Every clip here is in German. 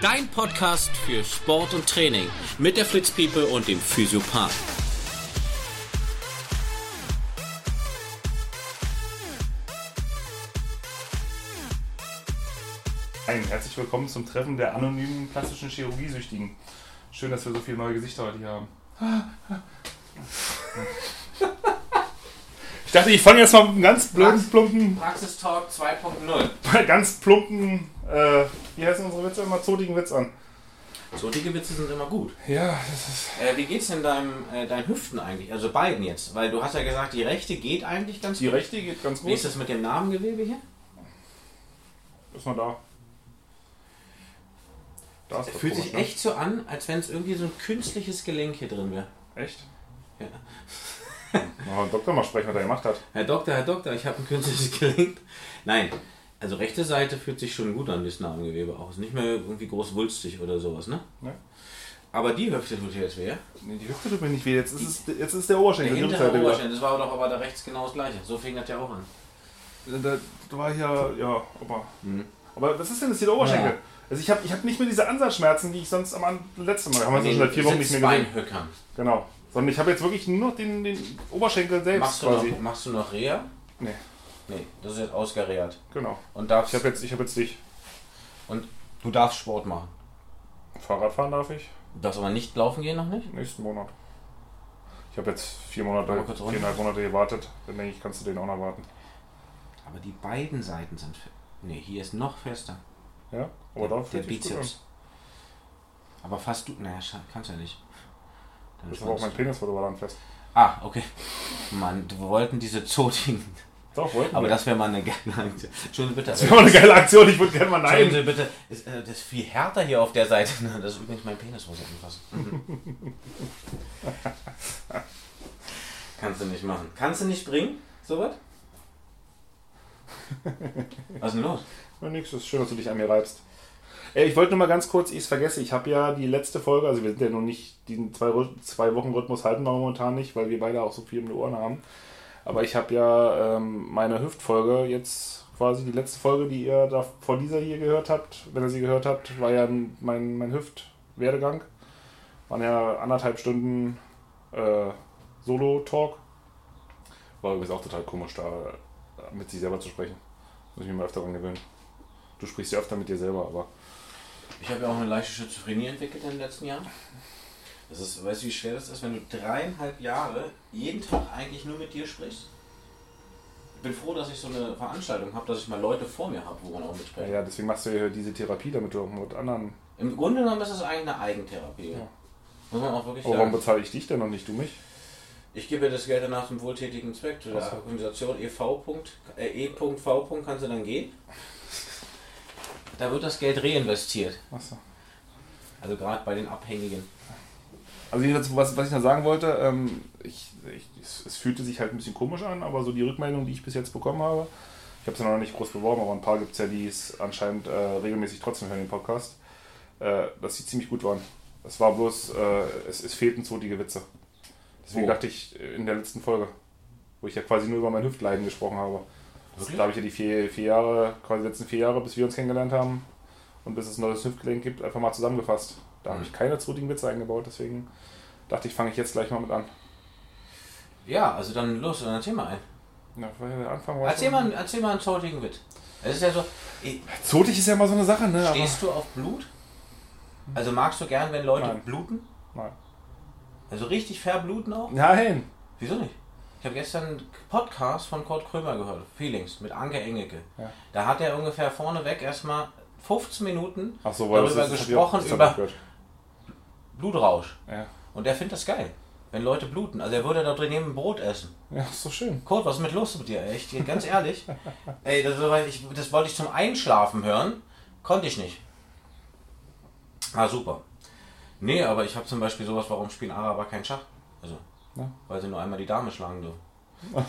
Dein Podcast für Sport und Training mit der Fritz People und dem Physiopath. Ein herzlich willkommen zum Treffen der anonymen plastischen Chirurgiesüchtigen. Schön, dass wir so viele neue Gesichter heute hier haben. Ich dachte, ich fange jetzt mal mit einem ganz blöden, plumpen, Praxistalk 2.0. ganz plumpen, äh, wie heißen unsere Witze immer, zotigen Witz an. So dicke Witze sind immer gut. Ja, das ist. Äh, wie geht's denn deinem, äh, deinen Hüften eigentlich? Also beiden jetzt. Weil du hast ja gesagt, die rechte geht eigentlich ganz Die gut. rechte geht ganz Wie gut. ist das mit dem Narbengewebe hier? Ist noch da. Da ist Es das fühlt sich ne? echt so an, als wenn es irgendwie so ein künstliches Gelenk hier drin wäre. Echt? Ja. Mal den Doktor mal sprechen, was er gemacht hat. Herr Doktor, Herr Doktor, ich habe ein künstliches Gelenk. Nein, also rechte Seite fühlt sich schon gut an, das Narbengewebe auch. Ist nicht mehr irgendwie groß wulstig oder sowas, ne? Ne? Aber die Hüfte tut jetzt weh. Nee, die Hüfte tut mir nicht weh. Jetzt ist, es, jetzt ist der Oberschenkel. Der hintere Oberschenkel, das war doch aber da rechts genau das gleiche. So fing das ja auch an. Da, da war hier, ja, aber. Mhm. Aber was ist denn das hier der Oberschenkel? Ja. Also ich habe ich hab nicht mehr diese Ansatzschmerzen, die ich sonst am letzten Mal. Haben wir so schon seit vier Wochen nicht mehr gesehen. Sitzbeinhöckern. Genau. Sondern ich habe jetzt wirklich nur noch den, den Oberschenkel selbst Machst du, quasi. noch, machst du noch Reha? Nee, Nee, das ist jetzt ausgereht. genau. Und, darfst, Ich habe jetzt, ich hab jetzt dich. und du darfst Sport machen. Fahrrad fahren darf ich. Du darfst aber nicht laufen gehen noch nicht? Nächsten Monat. Ich habe jetzt vier Monate, viereinhalb Monate gewartet. Dann denke ich, kannst du den auch noch warten. Aber die beiden Seiten sind fe- Nee, hier ist noch fester. Ja? Aber da der an. Bizeps. Aber fast du. Naja, kannst ja nicht. Das war auch mein Penisfoto war dann fest. Ah, okay. Mann, wir wollten diese zotigen. Doch, wollten Aber wir. das wäre mal eine geile Aktion. Entschuldigung bitte. das wäre mal eine geile Aktion. Ich würde gerne mal nein. Sie bitte, ist, äh, das ist viel härter hier auf der Seite. Das ist übrigens mein Penis, muss ich anfassen. Kannst du nicht machen. Kannst du nicht bringen, sowas? Was ist denn los? Ja, nix, ist schön, dass du dich an mir reibst. Ey, ich wollte nur mal ganz kurz, ich es vergesse, ich habe ja die letzte Folge, also wir sind ja noch nicht, den zwei, zwei Wochen Rhythmus halten wir momentan nicht, weil wir beide auch so viel um die Ohren haben. Aber ich habe ja ähm, meine Hüftfolge jetzt quasi die letzte Folge, die ihr da vor dieser hier gehört habt, wenn ihr sie gehört habt, war ja mein, mein Hüftwerdegang. Waren ja anderthalb Stunden äh, Solo-Talk. War übrigens auch total komisch, da äh, mit sich selber zu sprechen. Muss ich mich mal öfter dran gewöhnen. Du sprichst ja öfter mit dir selber, aber Ich habe ja auch eine leichte Schizophrenie entwickelt in den letzten Jahren. Das ist, weißt du, wie schwer das ist, wenn du dreieinhalb Jahre jeden Tag eigentlich nur mit dir sprichst? Ich bin froh, dass ich so eine Veranstaltung habe, dass ich mal Leute vor mir habe, wo man auch mitsprechen ja, deswegen machst du ja diese Therapie, damit du auch mit anderen. Im Grunde genommen ist es eigentlich eine Eigentherapie. Ja. Muss man auch wirklich Aber warum sagen. bezahle ich dich denn und nicht du mich? Ich gebe das Geld danach zum wohltätigen Zweck. Zu der. Organisation EV. Äh, E.V. kannst du dann gehen. Da wird das Geld reinvestiert. Achso. Also gerade bei den Abhängigen. Also jedenfalls, was, was ich noch sagen wollte, ähm, ich, ich, es, es fühlte sich halt ein bisschen komisch an, aber so die Rückmeldung, die ich bis jetzt bekommen habe, ich habe es ja noch nicht groß beworben, aber ein paar gibt es ja, die es anscheinend äh, regelmäßig trotzdem hören, den Podcast, äh, dass sie ziemlich gut waren. Es war bloß, äh, es, es fehlten zotige Witze. Deswegen Wo? dachte ich äh, in der letzten Folge, wo ich ja quasi nur über mein Hüftleiden gesprochen habe. Wirklich? Da habe ich ja die vier, vier Jahre, quasi die letzten vier Jahre, bis wir uns kennengelernt haben und bis es ein neues Hüftgelenk gibt, einfach mal zusammengefasst. Da habe Mhm. ich keine zotigen Witze eingebaut, deswegen dachte ich, fange ich jetzt gleich mal mit an. Ja, also dann los, dann erzähl mal ein. Ja, weil der Anfang war Erzähl mal, erzähl mal einen zotigen Witz. Es ist ja so, eh, Zotig ist ja immer so eine Sache, ne? Stehst du auf Blut? Also magst du gern, wenn Leute Nein. bluten? Nein. Also richtig verbluten auch? Nein! Wieso nicht? Ich habe gestern einen Podcast von Kurt Krömer gehört, Feelings, mit Anke Engelke. Ja. Da hat er ungefähr vorneweg erstmal 15 Minuten so, darüber ist- auch- gesprochen, hab über. Blutrausch. Ja. Und der findet das geil, wenn Leute bluten. Also er würde da drin neben Brot essen. ja, ist doch schön. Kurt, was ist mit los mit dir? Echt, ganz ehrlich. Ey, das, ich, das wollte ich zum Einschlafen hören, konnte ich nicht. Ah, super. Nee, aber ich habe zum Beispiel sowas, warum spielen Araber kein Schach? Ja. weil sie nur einmal die Dame schlagen dürfen. Oh,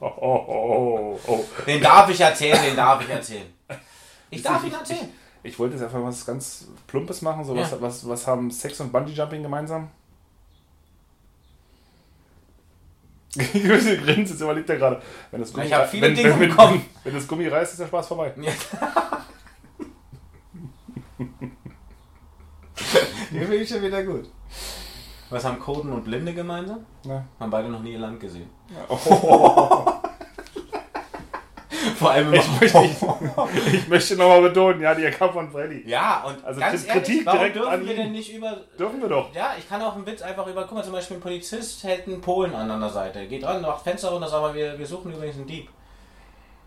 oh, oh. Den darf ich erzählen, den darf ich erzählen. Ich darf ihn erzählen. Ich wollte jetzt einfach was ganz Plumpes machen. So, Ja. was, was, was haben Sex und Bungee Jumping gemeinsam? Ich grinst, jetzt überlegt er gerade. Wenn das Gummi, Ich hab viele wenn, Dinge wenn, Kopf. wenn, wenn das Gummi reißt, ist der Spaß vorbei. Ja. finde ich schon wieder gut. Was haben Koden und Blinde gemeinsam? Na. Haben beide noch nie ihr Land gesehen. Oh. Vor allem Ich möchte, ich, ich möchte nochmal betonen, ja, die Kampf von Freddy. Ja, und Also ganz Kritik ehrlich, warum direkt dürfen an wir ihn. denn nicht über... Dürfen wir doch. Ja, ich kann auch einen Witz einfach über... Guck mal, zum Beispiel ein Polizist hält einen Polen an einer Seite. Geht ran, macht Fenster runter, sagt mal, wir, wir suchen übrigens einen Dieb.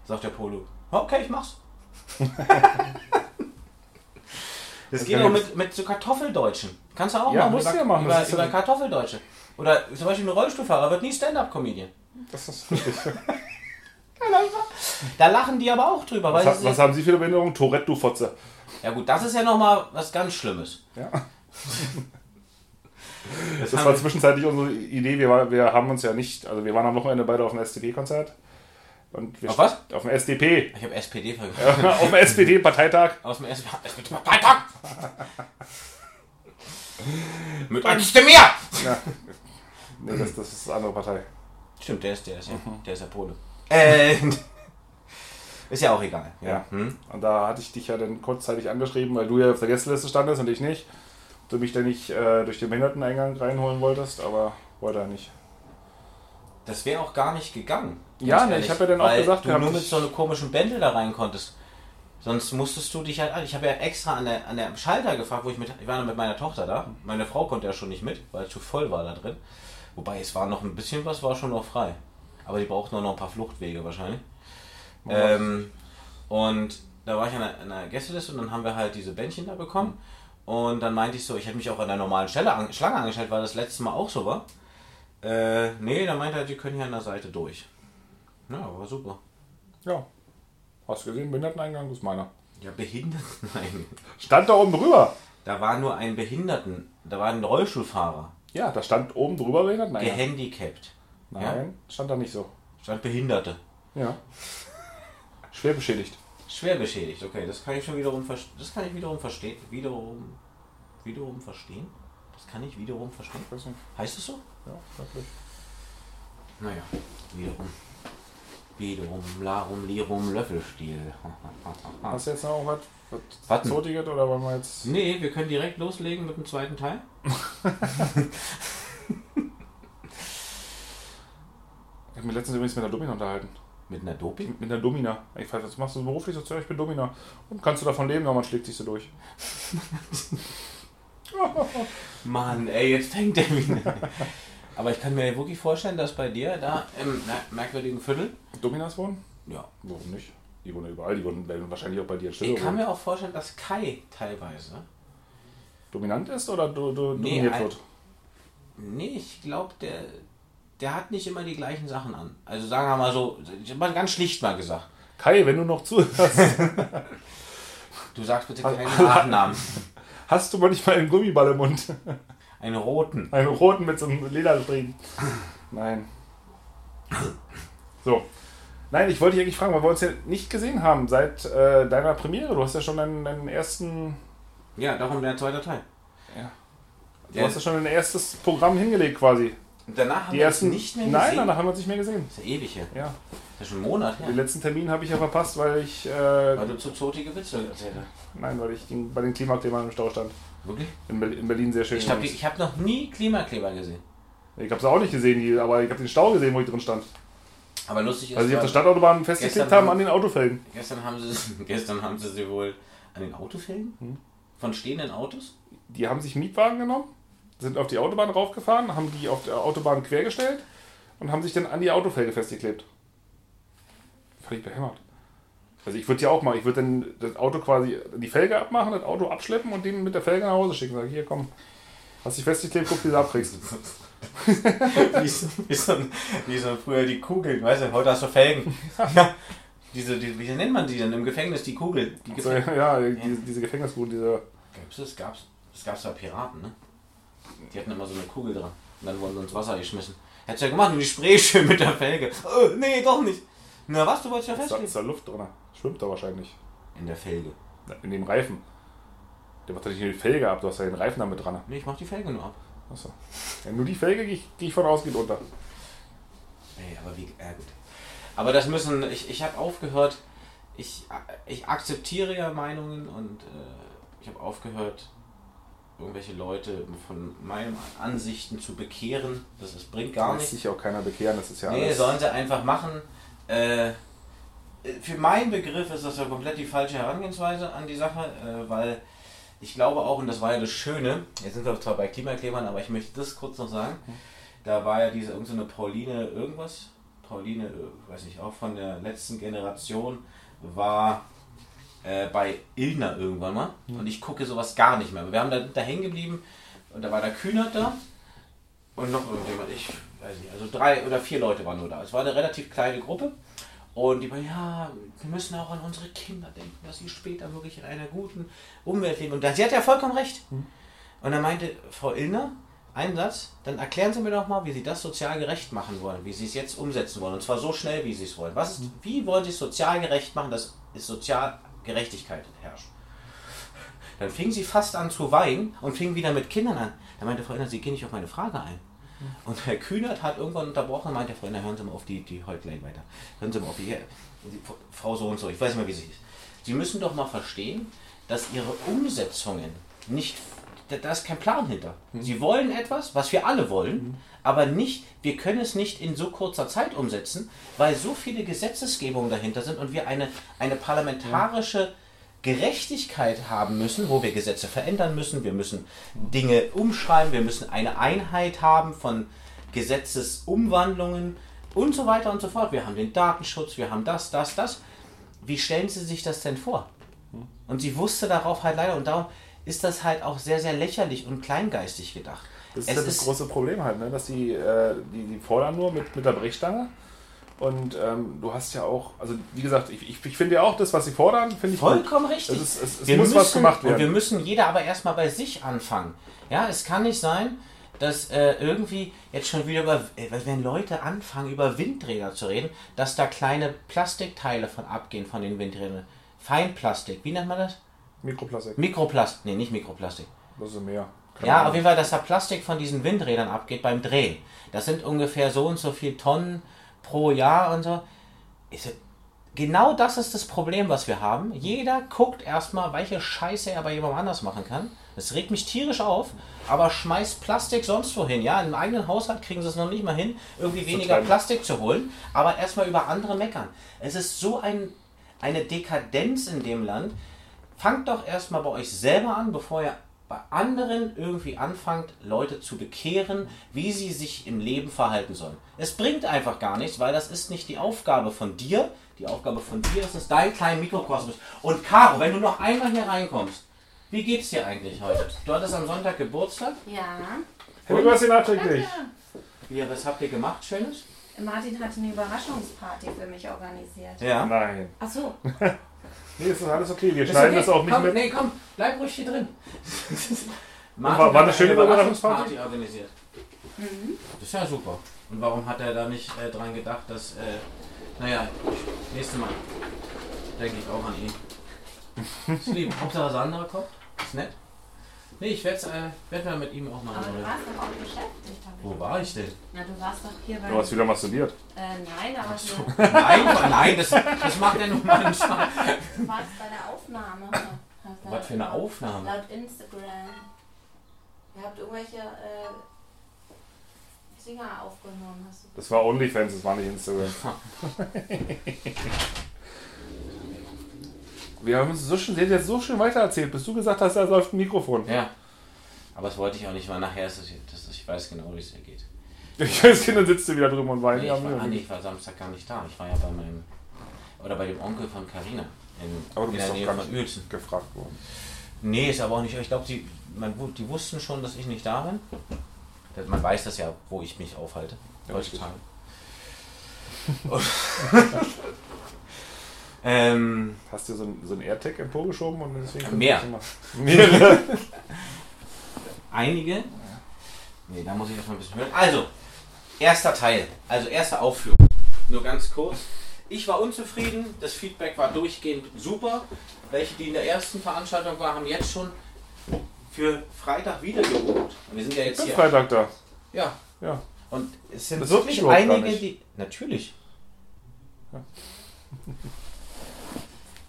Sagt der Polo. Okay, ich mach's. Das geht kann auch mit, mit so Kartoffeldeutschen. Kannst du auch Ja, musst du über, ja machen, Über, über Kartoffeldeutsche. Oder zum Beispiel ein Rollstuhlfahrer wird nie Stand-Up-Comedian. Das ist richtig. Da lachen die aber auch drüber. Was, sie was haben Sie für eine Behinderung? Tourette, du Fotze. ja gut, das ist ja nochmal was ganz Schlimmes. Ja. Das, Das war zwischenzeitlich unsere Idee. Wir, war, wir haben uns ja nicht, also wir waren am Wochenende beide auf einem SDP-Konzert. Und Auf was? Auf dem SDP. ich habe SPD vergessen. auf dem SPD-Parteitag. Aus dem SPD-Parteitag. Mit dem mir! Ja. Nee, das, das ist eine andere Partei. Stimmt, der ist der, ist ja, Mhm. der ist ja Pole. Äh, ist ja auch egal. Ja. Hm? Und da hatte ich dich ja dann kurzzeitig angeschrieben, weil du ja auf der Gästeliste standest und ich nicht. Du mich dann nicht äh, durch den Behinderteneingang reinholen wolltest, aber wollte er nicht. Das wäre auch gar nicht gegangen. Ja, ne, ich hab ja dann auch gesagt du gehabt, nur mit so einem komischen Bändel da rein konntest. Sonst musstest du dich halt an. Ich habe ja extra an der, an der Schalter gefragt, wo ich mit. Ich war noch mit meiner Tochter da. Meine Frau konnte ja schon nicht mit, weil es zu voll war da drin. Wobei es war noch ein bisschen was, war schon noch frei. Aber die brauchten nur noch ein paar Fluchtwege wahrscheinlich. Ähm, und da war ich an der, an der Gästeliste und dann haben wir halt diese Bändchen da bekommen. Und dann meinte ich so, ich hätte mich auch an der normalen Stelle an, Schlange angestellt, weil das letzte Mal auch so war. Äh, nee, dann meinte er, die können hier an der Seite durch. Ja, war super. Ja. Hast du gesehen, Behinderteneingang ist meiner. Ja, Behinderten, nein. Stand da oben drüber. Da war nur ein Behinderten, da war ein Rollstuhlfahrer, Ja, da stand oben drüber Behinderteneingang. gehandicapt. Nein, stand da nicht so. Stand Behinderte. Ja. Schwer beschädigt. Schwer beschädigt, okay, das kann ich schon wiederum verstehen. Das kann ich wiederum verstehen. Wiederum. Wiederum verstehen? Das kann ich wiederum verstehen. Nicht. Heißt es so? Ja, wirklich. Naja, wiederum. Wiederum, Larum, Lirum, Löffelstiel. Hast du jetzt noch was, was. Zotiges oder wollen wir jetzt. Nee, wir können direkt loslegen mit dem zweiten Teil. Ich habe mich letztens übrigens mit einer Domina unterhalten. Mit einer Doping? Mit einer Domina. Ich frage, was machst du beruflich? So, ich bin Domina. Und kannst du davon leben? Ja, man schlägt sich so durch. Mann, ey, jetzt fängt der wieder. Aber ich kann mir wirklich vorstellen, dass bei dir da im mer- merkwürdigen Viertel. Dominas wohnen? Ja. Warum nicht? Die wohnen überall. Die wohnen werden wahrscheinlich auch bei dir in Ich kann mir auch vorstellen, dass Kai teilweise. Dominant ist oder do, do, Nee, dominiert ein- wird? Nee, ich glaube, der, der hat nicht immer die gleichen Sachen an. Also sagen wir mal so, ich habe mal ganz schlicht mal gesagt. Kai, wenn du noch zuhörst, Du sagst bitte keinen Nachnamen. hast du manchmal einen Gummiball im Mund? Einen roten. Einen roten mit so einem Lederstriemen. Nein. So. Nein, ich wollte dich eigentlich fragen, weil wir uns ja nicht gesehen haben seit äh, deiner Premiere. Du hast ja schon deinen, deinen ersten. Ja, darum der zweite Teil. Ja. Du Ja. hast ja schon dein erstes Programm hingelegt quasi. Und danach haben Die wir ersten. uns nicht mehr Nein, gesehen. danach haben wir uns nicht mehr gesehen. Das ist ja ewig her. Ja. Das ist ja schon ein Monat her. Den letzten Termin habe ich ja verpasst, weil ich. Äh, Weil du zu zotige Witze erzählt hast. nein, weil ich den, bei den Klimakleber im Stau stand. Wirklich? In, Berlin, in Berlin sehr schön. Ich habe übrigens. ich hab noch nie Klimakleber gesehen. Ich habe es auch nicht gesehen, die, aber ich habe den Stau gesehen, wo ich drin stand. Aber lustig ist, Also, sie auf der Stadtautobahn festgeklebt haben haben- an den Autofelgen. gestern, haben sie, gestern haben sie sie wohl an den Autofelgen Hm. von stehenden Autos. Die haben sich Mietwagen genommen, sind auf die Autobahn raufgefahren, haben die auf der Autobahn quergestellt und haben sich dann an die Autofelge festgeklebt. Völlig behämmert. Also ich würde ja auch mal, ich würde dann das Auto quasi, die Felge abmachen, das Auto abschleppen und den mit der Felge nach Hause schicken. Sag, hier komm, hast dich festgeklebt, guck, wie du abkriegst. wie, so, wie, so, wie so früher die Kugeln, weißt du, heute hast du Felgen. Ja. Diese, die, wie nennt man die denn im Gefängnis, die Kugel? Die Gefäng ja, diese, diese Gefängnisruhe, diese. Gab's das? Gab's? Das gab's da Piraten, ne? Die hatten immer so eine Kugel dran. Und dann wurden sie ins Wasser geschmissen. Hättest ja gemacht und die Spray schön mit der Felge. Oh, nee, doch nicht. Na was, du wolltest ja Da ist da Luft drin. Schwimmt da wahrscheinlich. In der Felge. In dem Reifen. Der macht doch nicht nur die Felge ab, du hast ja den Reifen damit dran. Nee, ich mach die Felge nur ab. Achso. Ja, nur die Felge gehe ich, geh ich von aus, geht unter. Ey, aber wie, ja gut. Aber das müssen, ich, ich habe aufgehört, ich, ich akzeptiere ja Meinungen und äh, ich habe aufgehört, irgendwelche Leute von meinen Ansichten zu bekehren. Das, das bringt gar Lässt nichts. sich auch keiner bekehren, das ist ja Nee, alles. sollen sie einfach machen. Äh, für meinen Begriff ist das ja komplett die falsche Herangehensweise an die Sache, äh, weil ich glaube auch, und das war ja das Schöne, jetzt sind wir zwar bei Klimaklebern, aber ich möchte das kurz noch sagen, da war ja diese irgendeine Pauline irgendwas, Pauline, äh, weiß nicht, auch von der letzten Generation, war äh, bei Ilna irgendwann mal und ich gucke sowas gar nicht mehr. Wir haben da, da hängen geblieben und da war der Kühnert da und noch irgendjemand, ich weiß nicht, also drei oder vier Leute waren nur da. Es war eine relativ kleine Gruppe. Und die waren, ja, wir müssen auch an unsere Kinder denken, dass sie später wirklich in einer guten Umwelt leben. Und da- sie hat ja vollkommen recht. Und dann meinte Frau Illner, einen Satz, dann erklären Sie mir doch mal, wie Sie das sozial gerecht machen wollen, wie Sie es jetzt umsetzen wollen. Und zwar so schnell, wie Sie es wollen. Was ist, wie wollen Sie es sozial gerecht machen, dass es sozial Gerechtigkeit herrscht? Dann fing sie fast an zu weinen und fing wieder mit Kindern an. Da meinte Frau Illner, Sie gehen nicht auf meine Frage ein. Und Herr Kühnert hat irgendwann unterbrochen und meinte, Illner, hören Sie mal auf die, die gleich weiter. Hören Sie mal auf die, die Frau so und so, ich weiß nicht mehr, wie sie ist. Sie müssen doch mal verstehen, dass Ihre Umsetzungen nicht, da, da ist kein Plan hinter. Sie wollen etwas, was wir alle wollen, aber nicht, wir können es nicht in so kurzer Zeit umsetzen, weil so viele Gesetzesgebungen dahinter sind und wir eine, eine parlamentarische Gerechtigkeit haben müssen, wo wir Gesetze verändern müssen, wir müssen Dinge umschreiben, wir müssen eine Einheit haben von Gesetzesumwandlungen und so weiter und so fort. Wir haben den Datenschutz, wir haben das, das, das. Wie stellen Sie sich das denn vor? Und sie wusste darauf halt leider und darum ist das halt auch sehr, sehr lächerlich und kleingeistig gedacht. Das ist Es ja das ist- große Problem halt, ne? dass die, äh, die, die fordern nur mit, mit der Brechstange. Und ähm, du hast ja auch, also wie gesagt, ich, ich, ich finde ja auch das, was sie fordern, finde ich gut. Vollkommen richtig. Es, ist, es, es Wir muss müssen, was gemacht Und wir werden. müssen jeder aber erstmal bei sich anfangen. Ja, es kann nicht sein, dass äh, irgendwie jetzt schon wieder über, äh, wenn Leute anfangen, über Windräder zu reden, dass da kleine Plastikteile von abgehen von den Windrädern. Feinplastik, wie nennt man das? Mikroplastik, Mikroplastik, nee, nicht Mikroplastik. das ist mehr. Keine Ja, Ahnung. auf jeden Fall, dass da Plastik von diesen Windrädern abgeht beim Drehen. Das sind ungefähr so und so viel Tonnen pro Jahr und so. Ist, ja- genau das ist das Problem, was wir haben. Jeder guckt erstmal, welche Scheiße er bei jemandem anders machen kann. Das regt mich tierisch auf, aber schmeißt Plastik sonst wohin. Ja, im eigenen Haushalt kriegen sie es noch nicht mal hin, irgendwie weniger trennen. Plastik zu holen, aber erstmal über andere meckern. Es ist so ein, eine Dekadenz in dem Land. Fangt doch erstmal bei euch selber an, bevor ihr bei anderen irgendwie anfangt, Leute zu bekehren, wie sie sich im Leben verhalten sollen. Es bringt einfach gar nichts, weil das ist nicht die Aufgabe von dir. Die Aufgabe von dir ist es, dein kleiner Mikrokosmos. Und Caro, wenn du noch einmal hier reinkommst, wie geht's dir eigentlich heute? Du hattest am Sonntag Geburtstag. Ja, Happy Birthday nachträglich. Ja, was habt ihr gemacht, Schönes? Martin hat eine Überraschungsparty für mich organisiert. Ja. Nein. Ach so, Nee, ist alles okay. Wir schneiden okay. das auch nicht komm, mit. Nee, komm, bleib ruhig hier drin. war- war eine schöne Überraschungsparty? organisiert. Das ist ja super. Und warum hat er da nicht äh, dran gedacht, dass, äh, naja, nächstes Mal denke ich auch an ihn. Ist lieb. Hauptsache Sandra kommt. Ist nett. Nee, ich werde äh, werd mal mit ihm auch mal aber du reden. warst doch auch beschäftigt. Wo war ich denn? Na, du warst doch hier bei. Du hast wieder masturbiert. Äh, nein, aber du, Nein, nein, das, das macht er nur mal einen Spaß. du warst bei der Aufnahme. Hast Was für eine Aufnahme? Laut Instagram. Ihr habt irgendwelche äh, Singer aufgenommen. Hast du Das war OnlyFans, das war nicht Instagram. Wir haben uns so schön, sie hat jetzt so schön weitererzählt, bis du gesagt hast, da läuft ein Mikrofon. Ja. Aber das wollte ich auch nicht, weil nachher ist es, das, ich weiß genau, wie es hier geht. Ich weiß, Kinder sitzt du wieder drüben und weinen. Nee, Ja, ich, war, ah, nee, nicht. ich war Samstag gar nicht da. Ich war ja bei meinem. Oder bei dem Onkel von Carina. In, Aber du in bist der doch Nähe gar von nicht Uelzen. gefragt worden. Nee, ist aber auch nicht. Ich glaube, die, man die wussten schon, dass ich nicht da bin. Man weiß das ja, wo ich mich aufhalte. Ja, heutzutage. Ähm, Hast du so ein, so ein AirTag emporgeschoben und deswegen. Mehr. Mehrere. einige. Nee, da muss ich erstmal ein bisschen hören. Also, erster Teil. Also, erste Aufführung. Nur ganz kurz. Ich war unzufrieden. Das Feedback war durchgehend super. Welche, die in der ersten Veranstaltung waren, haben jetzt schon für Freitag wieder gebucht. Wir sind ja jetzt hier. Freitag da. Ja. Ja. Und es sind Das wirklich einige, nicht. die. Natürlich.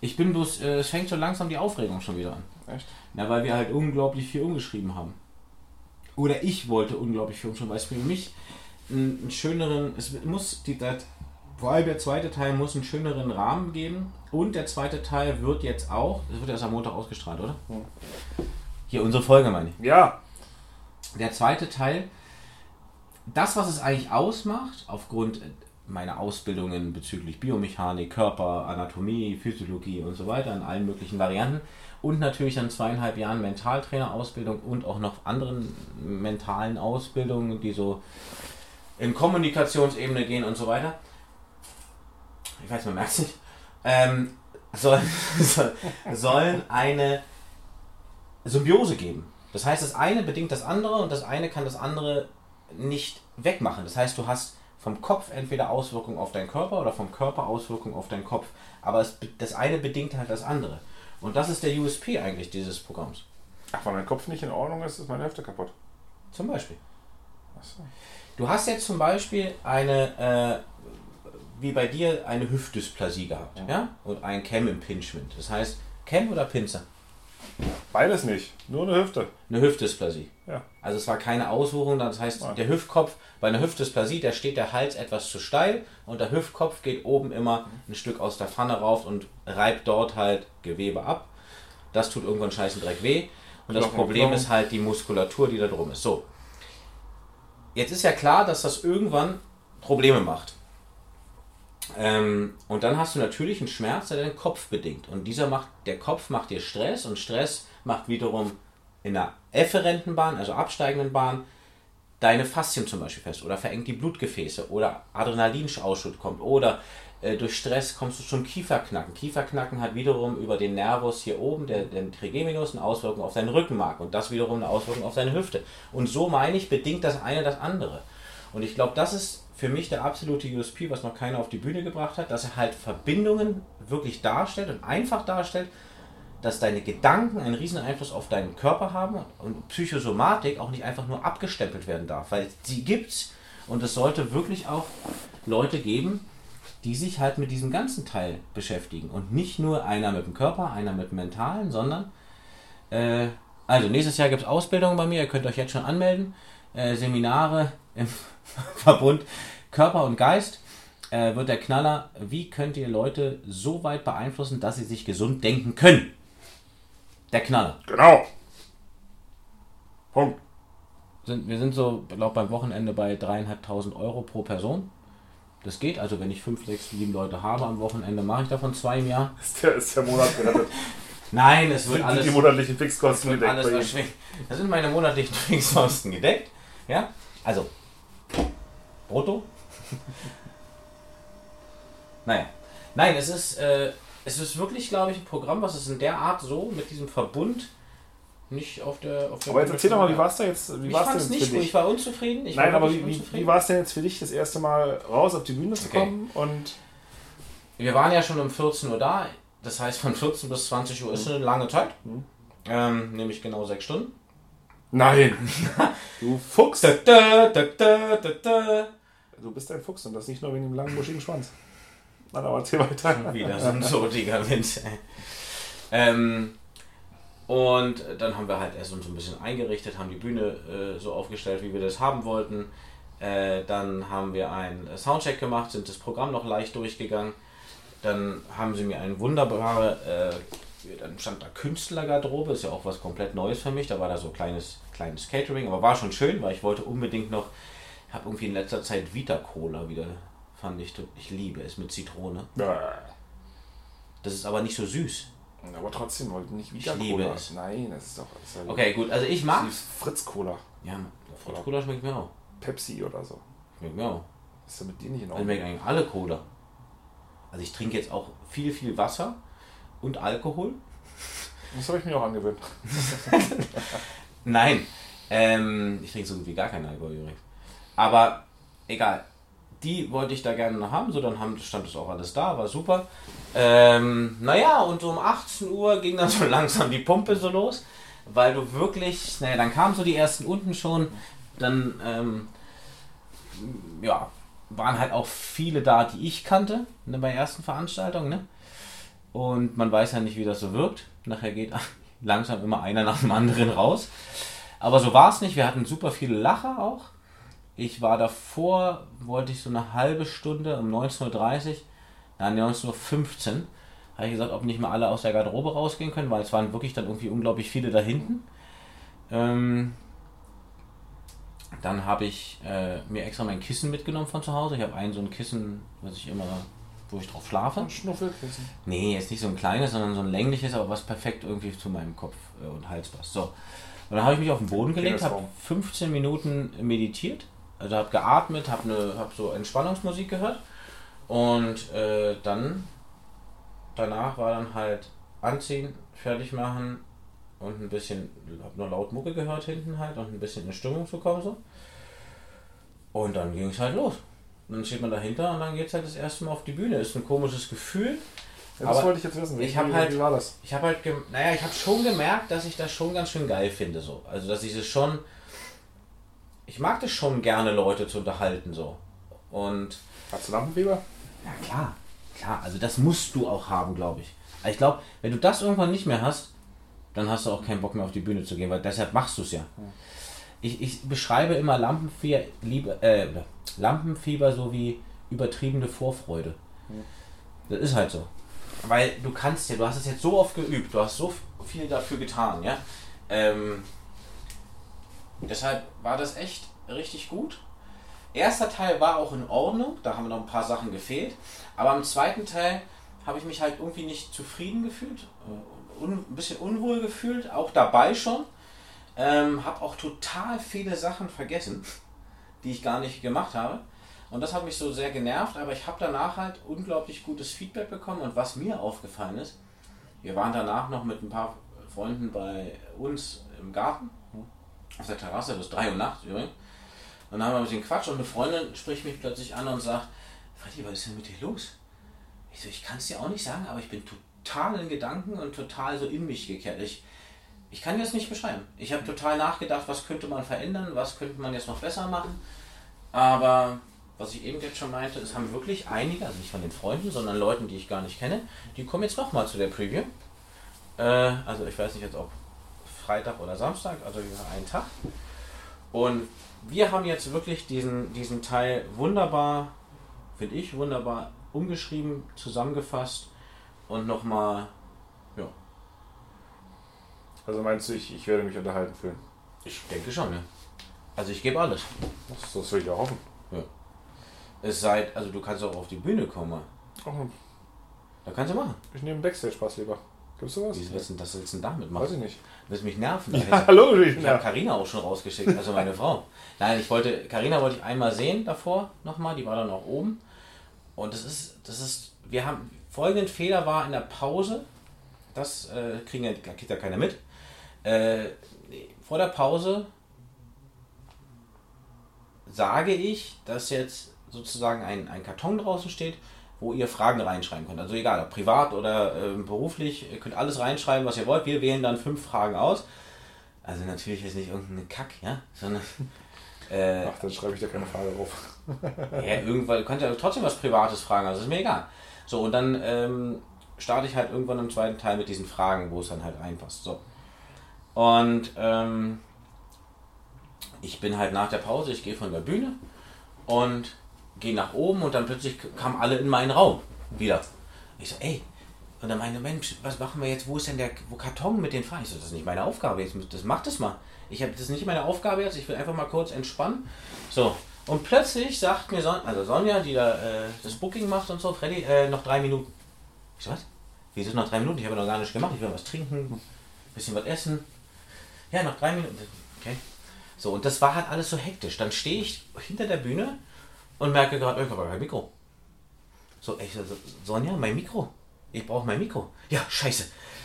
Ich bin bloß, äh, es fängt so langsam die Aufregung schon wieder an. Echt? Na, weil wir halt unglaublich viel umgeschrieben haben. Oder ich wollte unglaublich viel umschreiben, weil es für mich einen, einen schöneren, es muss, die, das, vor allem der zweite Teil muss einen schöneren Rahmen geben. Und der zweite Teil wird jetzt auch, das wird erst am Montag ausgestrahlt, oder? Hm. Hier, unsere Folge meine ich. Ja. Der zweite Teil, das, was es eigentlich ausmacht, aufgrund meiner Ausbildungen bezüglich Biomechanik, Körper, Anatomie, Physiologie und so weiter in allen möglichen Varianten und natürlich dann zweieinhalb Jahren Mentaltrainerausbildung und auch noch anderen mentalen Ausbildungen, die so in Kommunikationsebene gehen und so weiter. Ich weiß, man merkt es nicht. Ähm, sollen, sollen eine Symbiose geben. Das heißt, das eine bedingt das andere und das eine kann das andere nicht wegmachen. Das heißt, du hast vom Kopf entweder Auswirkungen auf deinen Körper oder vom Körper Auswirkungen auf deinen Kopf. Aber es, das eine bedingt halt das andere. Und das ist der USP eigentlich dieses Programms. Ach, wenn mein Kopf nicht in Ordnung ist, ist meine Hälfte kaputt. Zum Beispiel. Achso. Du hast jetzt zum Beispiel eine, äh, wie bei dir, eine Hüftdysplasie gehabt. Ja. Ja. Und ein Cam Impingement. Das heißt, Cam oder Pinzer? Beides nicht. Nur eine Hüfte. Eine Hüftdysplasie. Ja. Also es war keine Auswucherung, das heißt, Nein. der Hüftkopf, bei einer Hüftdysplasie, da steht der Hals etwas zu steil und der Hüftkopf geht oben immer ein Stück aus der Pfanne rauf und reibt dort halt Gewebe ab. Das tut irgendwann scheißen Dreck weh. Und das Knochen, Problem Knochen. ist halt die Muskulatur, die da drum ist. So. Jetzt ist ja klar, dass das irgendwann Probleme macht. Ähm, und dann hast du natürlich einen Schmerz, der deinen Kopf bedingt. Und dieser macht, der Kopf macht dir Stress und Stress macht wiederum in der efferenten Bahn, also absteigenden Bahn, deine Faszien zum Beispiel fest oder verengt die Blutgefäße oder Adrenalinausschütt kommt oder äh, durch Stress kommst du zum Kieferknacken. Kieferknacken hat wiederum über den Nervus hier oben, der, den Trigeminus, eine Auswirkung auf deinen Rückenmark und das wiederum eine Auswirkung auf deine Hüfte. Und so meine ich, bedingt das eine das andere. Und ich glaube, das ist für mich der absolute USP, was noch keiner auf die Bühne gebracht hat, dass er halt Verbindungen wirklich darstellt und einfach darstellt, dass deine Gedanken einen riesen Einfluss auf deinen Körper haben und Psychosomatik auch nicht einfach nur abgestempelt werden darf, weil sie gibt's und es sollte wirklich auch Leute geben, die sich halt mit diesem ganzen Teil beschäftigen und nicht nur einer mit dem Körper, einer mit dem Mentalen, sondern äh, also nächstes Jahr gibt es Ausbildungen bei mir, ihr könnt euch jetzt schon anmelden, äh, Seminare im Verbund Körper und Geist äh, wird der Knaller, wie könnt ihr Leute so weit beeinflussen, dass sie sich gesund denken können? Der Knaller. Genau. Punkt. Sind, wir sind so, glaube beim Wochenende bei dreieinhalbtausend Euro pro Person. Das geht, also wenn ich fünf, sechs, sieben Leute habe am Wochenende, mache ich davon zwei im Jahr. Ist der, ist der Monat gerettet. Nein, es wird Sind alles, die monatlichen Fixkosten gedeckt alles bei Ihnen? erschwingt. Da sind meine monatlichen Fixkosten gedeckt. Ja, also brutto. naja, nein, es ist, äh, es ist wirklich, glaube ich, ein Programm, was es in der Art so mit diesem Verbund nicht auf der. Auf der Aber jetzt erzähl doch mal, wie war es da jetzt? Wie ich war's denn nicht für dich? Ich war unzufrieden. Ich Nein, war aber wie, wie, war es denn jetzt für dich, das erste Mal raus auf die Bühne zu Okay. kommen? Und Wir waren ja schon um 14 Uhr da. Das heißt, von 14 bis 20 Uhr ist eine lange Zeit. Mhm. Ähm, nämlich genau sechs Stunden. Nein! du Fuchs! Da, da, da. Du bist ein Fuchs und das nicht nur wegen dem langen, buschigen Schwanz. Nein, aber erzähl weiter. Wieder so ein sotiger Wind. Ähm, und dann haben wir halt erst uns ein bisschen eingerichtet, haben die Bühne äh, so aufgestellt, wie wir das haben wollten. Äh, dann haben wir einen Soundcheck gemacht, sind das Programm noch leicht durchgegangen. Dann haben sie mir eine wunderbare, äh, dann stand da Künstlergarderobe, ist ja auch was komplett Neues für mich. Da war da so kleines, kleines Catering, aber war schon schön, weil ich wollte unbedingt noch, habe irgendwie in letzter Zeit Vita Cola wieder, fand ich, ich liebe es mit Zitrone. Das ist aber nicht so süß. aber trotzdem, wollte nicht Ich wieder liebe Cola. es. Nein, das ist doch. Das ist ja Okay, gut, also ich mag. Fritz Cola. Ja, Fritz Cola schmeckt mir auch. Pepsi oder so. Schmeckt mir auch. ist ja mit dir nicht in Ordnung. schmecken eigentlich alle Cola. Also ich trinke jetzt auch viel, viel Wasser und Alkohol. Das habe ich mir auch angewöhnt. Nein, ähm, ich trinke so gut wie gar keinen Alkohol übrigens. Aber egal. Die wollte ich da gerne noch haben, so dann haben, stand das auch alles da, war super. Ähm, naja, und so um 18 Uhr ging dann so langsam die Pumpe so los, weil du wirklich, naja, dann kamen so die ersten unten schon, dann, ähm, ja, waren halt auch viele da, die ich kannte, ne, bei ersten Veranstaltung, ne? und man weiß ja nicht, wie das so wirkt. Nachher geht langsam immer einer nach dem anderen raus. Aber so war es nicht. Wir hatten super viele Lacher auch. Ich war davor, wollte ich so eine halbe Stunde um 19.30 Uhr, nein, 19.15 Uhr, habe ich gesagt, ob nicht mal alle aus der Garderobe rausgehen können, weil es waren wirklich dann irgendwie unglaublich viele da hinten. Ähm, dann habe ich äh, mir extra mein Kissen mitgenommen von zu Hause. Ich habe ein so ein Kissen, was ich immer, wo ich drauf schlafe. Ein Schnuffelkissen. Nee, jetzt nicht so ein kleines, sondern so ein längliches, aber was perfekt irgendwie zu meinem Kopf äh, und Hals passt. So. Und dann habe ich mich auf den Boden gelegt, habe 15 Minuten meditiert, also habe geatmet, habe ne, hab so Entspannungsmusik gehört und äh, dann danach war dann halt anziehen, fertig machen und ein bisschen, habe nur laut Mucke gehört hinten halt und ein bisschen in Stimmung zu kommen so. Und dann ging es halt los. Und dann steht man dahinter und dann geht es halt das erste Mal auf die Bühne. Ist ein komisches Gefühl. Ja, das wollte ich jetzt wissen. Wie, ich habe halt, wie war das? Ich habe halt, naja, ich habe schon gemerkt, dass ich das schon ganz schön geil finde so. Also dass ich es schon, ich mag das schon gerne Leute zu unterhalten so. Und hast du Lampenfieber? Ja klar, klar. Also das musst du auch haben, glaube ich. Ich glaube, wenn du das irgendwann nicht mehr hast, dann hast du auch keinen Bock mehr auf die Bühne zu gehen, weil deshalb machst du es ja. Ich, ich beschreibe immer Lampenfieber, Liebe, äh, Lampenfieber so wie übertriebene Vorfreude. Das ist halt so. Weil du kannst ja, du hast es jetzt so oft geübt, du hast so viel dafür getan, ja. Ähm, deshalb war das echt richtig gut. Erster Teil war auch in Ordnung, da haben noch ein paar Sachen gefehlt. Aber im zweiten Teil habe ich mich halt irgendwie nicht zufrieden gefühlt, äh, ein bisschen unwohl gefühlt, auch dabei schon. Ähm, habe auch total viele Sachen vergessen, die ich gar nicht gemacht habe. Und das hat mich so sehr genervt, aber ich habe danach halt unglaublich gutes Feedback bekommen. Und was mir aufgefallen ist, wir waren danach noch mit ein paar Freunden bei uns im Garten, auf der Terrasse, bis 3 Uhr nachts übrigens. Und dann haben wir ein bisschen Quatsch und eine Freundin spricht mich plötzlich an und sagt, Freddy, was ist denn mit dir los? Ich so, ich kann es dir auch nicht sagen, aber ich bin total in Gedanken und total so in mich gekehrt. Ich, ich kann dir das nicht beschreiben. Ich habe total nachgedacht, was könnte man verändern, was könnte man jetzt noch besser machen. Aber was ich eben jetzt schon meinte, es haben wirklich einige, also nicht von den Freunden, sondern Leuten, die ich gar nicht kenne, die kommen jetzt nochmal zu der Preview. Äh, also ich weiß nicht jetzt ob Freitag oder Samstag, also einen Tag. Und wir haben jetzt wirklich diesen, diesen Teil wunderbar, finde ich, wunderbar umgeschrieben, zusammengefasst und nochmal, ja. Also meinst du, ich, ich werde mich unterhalten fühlen? Ich denke schon, ja. Also ich gebe alles. Das, das will ich ja hoffen. Ja. Es sei, also du kannst auch auf die Bühne kommen. Oh. Da kannst du machen. Ich nehme Backstage-Pass lieber. Gibt's sowas? Wie willst du das willst du damit machen? Weiß ich nicht. Willst mich nerven? Ja, hallo, ich ich habe Karina auch schon rausgeschickt, also meine Frau. Nein, ich wollte, Karina wollte ich einmal sehen davor nochmal, die war dann auch oben. Und das ist, das ist, wir haben, folgenden Fehler war in der Pause, das äh, kriegen ja, kriegt ja keiner mit. Äh, vor der Pause sage ich, dass jetzt sozusagen ein, ein Karton draußen steht, wo ihr Fragen reinschreiben könnt. Also egal, ob privat oder äh, beruflich, ihr könnt alles reinschreiben, was ihr wollt. Wir wählen dann fünf Fragen aus. Also natürlich ist nicht irgendein Kack, ja, sondern. Äh, Ach, dann schreibe ich da keine Frage drauf. ja, irgendwann könnt ihr trotzdem was Privates fragen, also ist mir egal. So, und dann ähm, starte ich halt irgendwann im zweiten Teil mit diesen Fragen, wo es dann halt reinpasst. So. Und ähm, ich bin halt nach der Pause, ich gehe von der Bühne und gehe nach oben und dann plötzlich kamen alle in meinen Raum wieder. Ich so, ey, und dann meine Mensch, was machen wir jetzt? Wo ist denn der wo Karton mit den Fragen? Ich so, das ist nicht meine Aufgabe jetzt. Das macht das mal. Ich habe das ist nicht meine Aufgabe jetzt. Ich will einfach mal kurz entspannen. So. Und plötzlich sagt mir Son also Sonja, die da äh, das Booking macht und so, Freddy, äh, noch drei Minuten. Ich so, was? Wieso noch drei Minuten? Ich habe noch gar nicht gemacht. Ich will was trinken, ein bisschen was essen. Ja, noch drei Minuten. Okay. So, und das war halt alles so hektisch. Dann stehe ich hinter der Bühne und merke gerade, ich habe kein Mikro. So, ich so, Sonja, mein Mikro. Ich brauche mein Mikro. Ja, scheiße.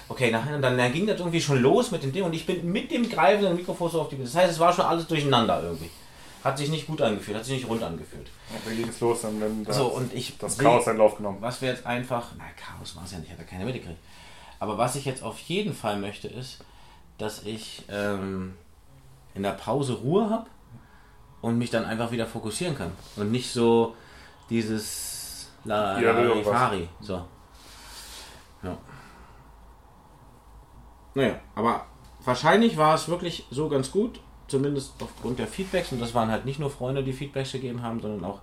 Okay, nachher, dann, dann ging das irgendwie schon los mit dem Ding und ich bin mit dem greifenden Mikrofon so auf die Bühne. Das heißt, es war schon alles durcheinander irgendwie. Hat sich nicht gut angefühlt, hat sich nicht rund angefühlt. Und dann ging es los, dann, dann das, so, und ich das Chaos seinen Lauf genommen. Was wir jetzt einfach, na Chaos war es ja nicht, hat ja keiner mitgekriegt. Aber was ich jetzt auf jeden Fall möchte, ist, dass ich ähm, in der Pause Ruhe habe und mich dann einfach wieder fokussieren kann. Und nicht so dieses Larifari. So. Ja. Naja, aber wahrscheinlich war es wirklich so ganz gut, zumindest aufgrund der Feedbacks. Und das waren halt nicht nur Freunde, die Feedbacks gegeben haben, sondern auch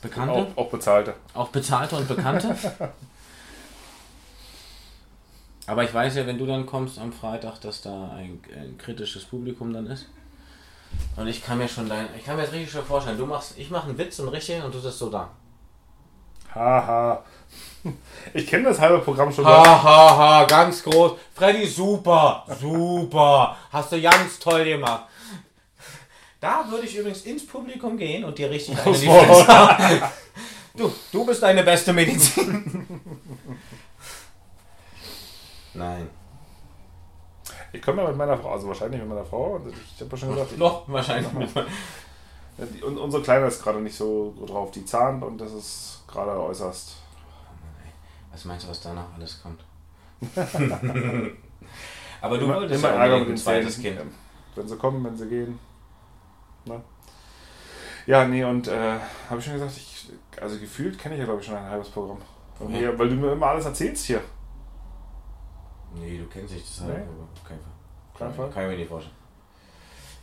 Bekannte. Auch, auch bezahlte. Auch bezahlte und bekannte. Aber ich weiß ja, wenn du dann kommst am Freitag, dass da ein, ein kritisches Publikum dann ist. Und ich kann mir schon dein, ich kann mir jetzt richtig schon vorstellen, du machst, ich mache einen Witz und richtig und du sitzt so da. Haha. Ich kenne das halbe Programm schon. Ha ha ha, ganz groß. Freddy, super, super. Hast du ganz toll gemacht. Da würde ich übrigens ins Publikum gehen und dir richtig eine in die. Du, du bist deine beste Medizin. Nein. Ich komme ja mit meiner Frau, also wahrscheinlich mit meiner Frau. Ich habe ja schon gesagt, ich, Noch wahrscheinlich. Ja, die- und unsere Kleine ist gerade nicht so drauf. Die zahnt und das ist gerade äußerst. Was meinst du, was danach alles kommt? Aber du immer, wolltest immer ja Ärger mit ein zweites Zähnen. Kind. Wenn sie kommen, wenn sie gehen. Ne? Ja, nee, und äh, habe ich schon gesagt, ich, also gefühlt kenne ich ja glaube ich schon ein halbes Programm. Ja. mir, weil du mir immer alles erzählst hier. Nee, du kennst dich das Nee. auf keinen Fall. Kein Fall. Kann ich mir nicht vorstellen.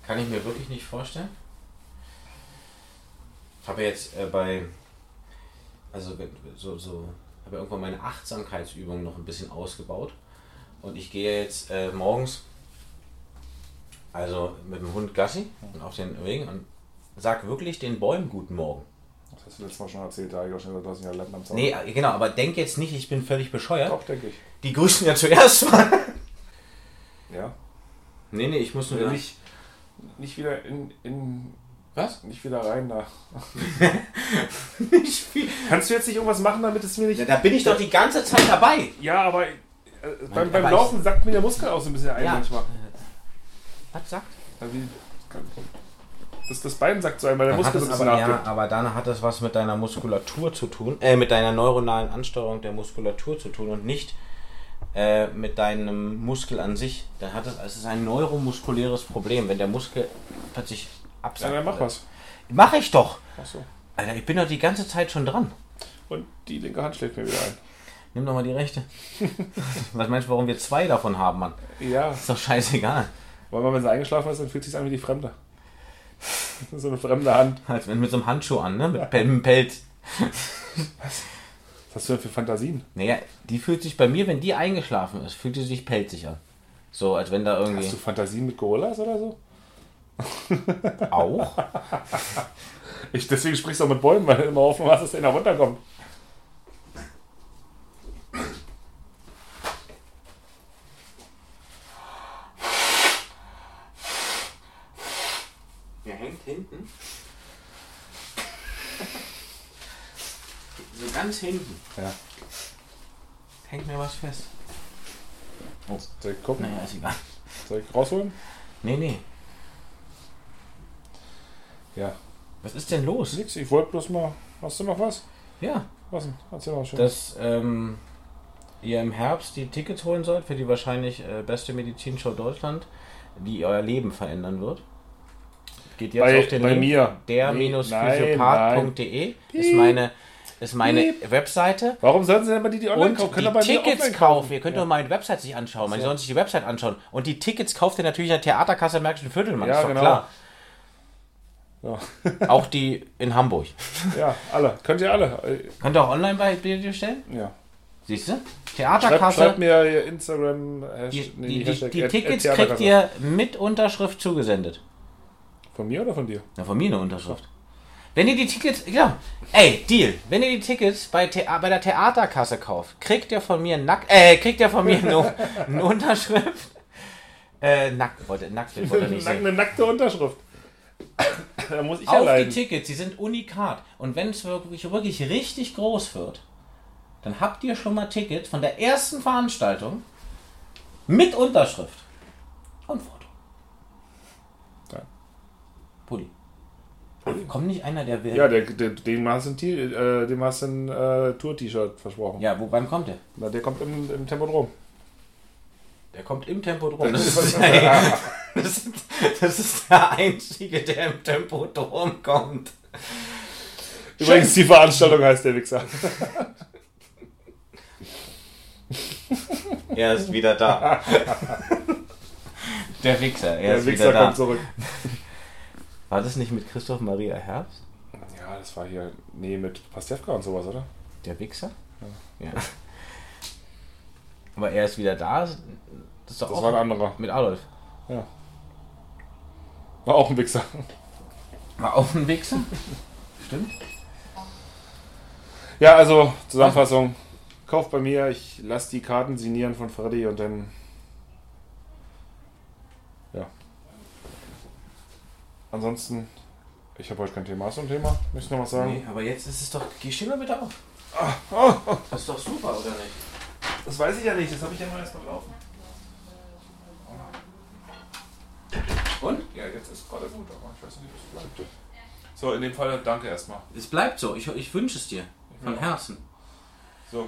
Kann ich mir wirklich nicht vorstellen. Ich habe jetzt äh, bei, also so, so, habe ja irgendwann meine Achtsamkeitsübung noch ein bisschen ausgebaut. Und ich gehe jetzt äh, morgens, also mit dem Hund Gassi und auf den Wegen und sag wirklich den Bäumen guten Morgen. Das hast du letztes Mal schon erzählt, da habe ich auch schon gesagt, du hast ja Lappen am Zaun. Nee, äh, genau, aber denk jetzt nicht, ich bin völlig bescheuert. Doch, denke ich. Die grüßen ja zuerst mal. Ja. Nee, nee, ich muss nur. Oder nicht, nicht wieder in, in. Was? Nicht wieder rein da. Nicht viel. Kannst du jetzt nicht irgendwas machen, damit es mir nicht. Ja, da bin ich doch die ganze Zeit dabei. Ja, aber. Äh, beim, beim aber Laufen sagt mir der Muskel auch so ein bisschen ein Ja. manchmal. Was sagt? Also wie, das, das Bein sagt so ein, weil der Muskel so ein bisschen aber, ja, aber dann hat es was mit deiner Muskulatur zu tun, äh, mit deiner neuronalen Ansteuerung der Muskulatur zu tun und nicht äh, mit deinem Muskel an sich. Dann hat es, es ist ein neuromuskuläres Problem, wenn der Muskel plötzlich Ja, absagt. dann mach was. Mach ich doch. Ach so. Alter, ich bin doch die ganze Zeit schon dran. Und die linke Hand schlägt mir wieder ein. Nimm doch mal die rechte. was meinst du, warum wir zwei davon haben, Mann? Ja, Ist doch scheißegal. weil man, wenn sie eingeschlafen ist, dann fühlt es sich an wie die Fremde. so eine fremde Hand. Als wenn mit so einem Handschuh an, ne? Mit Pel- mit Pelz. Was hast du denn für Fantasien? Naja, die fühlt sich bei mir, wenn die eingeschlafen ist, fühlt sie sich pelzig an. So, als wenn da irgendwie. Hast du Fantasien mit Gorillas oder so? auch? Ich, deswegen sprichst du auch mit Bäumen, weil du immer hoffen hast, dass der da runterkommt. Der hängt hinten. Hinten Ja. hängt mir was fest. Soll ich gucken? Naja, ist egal. Soll ich rausholen? Nee, nee. Ja. Was ist denn los? Nix, ich wollte bloß mal. Hast du noch was? Ja, Was denn? Erzähl mal schön. dass ähm, ihr im Herbst die Tickets holen sollt für die wahrscheinlich äh, beste Medizinshow Deutschland, die euer Leben verändern wird. Geht jetzt Bei- auf den bei Link mir. der-physiopath.de ist meine, ist meine Webseite. Warum sollen sie denn mal die, die online Und kaufen? die Können mir Tickets offline kaufen. Ihr könnt ja. doch meine Website sich anschauen. Man So. soll sich die Website anschauen. Und die Tickets kauft ihr natürlich in der Theaterkasse im Märkischen Viertel, Mann. Ja, ist genau. klar. Ja. Auch die in Hamburg. ja, alle. Könnt ihr alle. Könnt ihr auch online bei dir stellen? Ja. Siehst du? Schreibt, Theaterkasse. schreibt mir ihr Instagram. Die, nee, die, die, die Tickets kriegt ihr mit Unterschrift zugesendet. Von mir oder von dir? Ja, von mir eine Unterschrift. Wenn ihr die Tickets, ja, ey, Deal. Wenn ihr die Tickets bei, Thea bei der Theaterkasse kauft, kriegt ihr von mir nack, äh, kriegt ihr von mir eine, eine Unterschrift. Äh, nackt, wollte, nackt, wollte nicht sehen. Eine nackte Unterschrift. da muss ich Auf die leiden. Tickets, die sind unikat. Und wenn es wirklich, wirklich richtig groß wird, dann habt ihr schon mal Tickets von der ersten Veranstaltung mit Unterschrift und Foto. Ja. Pulli. Kommt nicht einer, der will. Ja, der, der, dem hast du ein, äh, hast ein äh, Tour-T-Shirt versprochen. Ja, wo, wann kommt der? Na, der kommt im, im Tempodrom. Der kommt im Tempo drum. Das ist, der, das, ist, das ist der Einzige, der im Tempo drum kommt. Übrigens, die Veranstaltung heißt der Wichser. Er ist wieder da. Der Wichser, er Der ist Wichser wieder da. kommt zurück. War das nicht mit Christoph Maria Herbst? Ja, das war hier, nee, mit Pastewka und sowas, oder? Der Wichser? Ja. Aber er ist wieder da. Das ist doch Das auch war ein anderer. mit Adolf. War auch ein Wichser. War auch ein Wichser? Stimmt. Ja, also, Zusammenfassung. Kauft bei mir, ich lasse die Karten signieren von Freddy und dann. Ja. Ansonsten, ich habe heute kein Thema. Hast du ein Thema? Möchtest du noch was sagen? Nee, aber jetzt ist es doch. Geh steh mal bitte auf. Das ist doch super, oder nicht? Das weiß ich ja nicht, das habe ich ja nur erst mal laufen. Und? Ja, jetzt ist gerade gut, aber ich weiß nicht, was bleibt. So, in dem Fall danke erstmal. Es bleibt so. Ich, ich wünsche es dir. Von Ja. Herzen. So,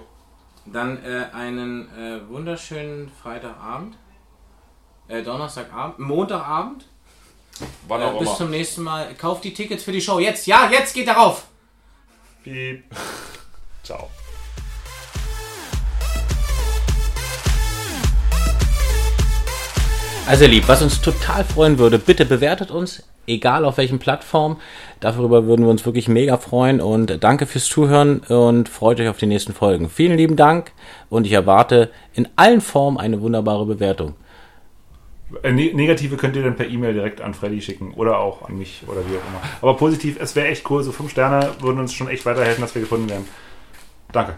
Dann äh, einen äh, wunderschönen Freitagabend. Äh, Donnerstagabend. Montagabend. Wann Äh, auch bis immer. zum nächsten Mal. Kauft die Tickets für die Show. Jetzt, ja, jetzt geht darauf. Piep. Ciao. Also ihr lieb, was uns total freuen würde, bitte bewertet uns, egal auf welchen Plattform. Darüber würden wir uns wirklich mega freuen und danke fürs Zuhören und freut euch auf die nächsten Folgen. Vielen lieben Dank und ich erwarte in allen Formen eine wunderbare Bewertung. Äh, ne- Negative könnt ihr dann per E-Mail direkt an Freddy schicken oder auch an mich oder wie auch immer. Aber positiv, es wäre echt cool. So fünf Sterne würden uns schon echt weiterhelfen, dass wir gefunden werden. Danke.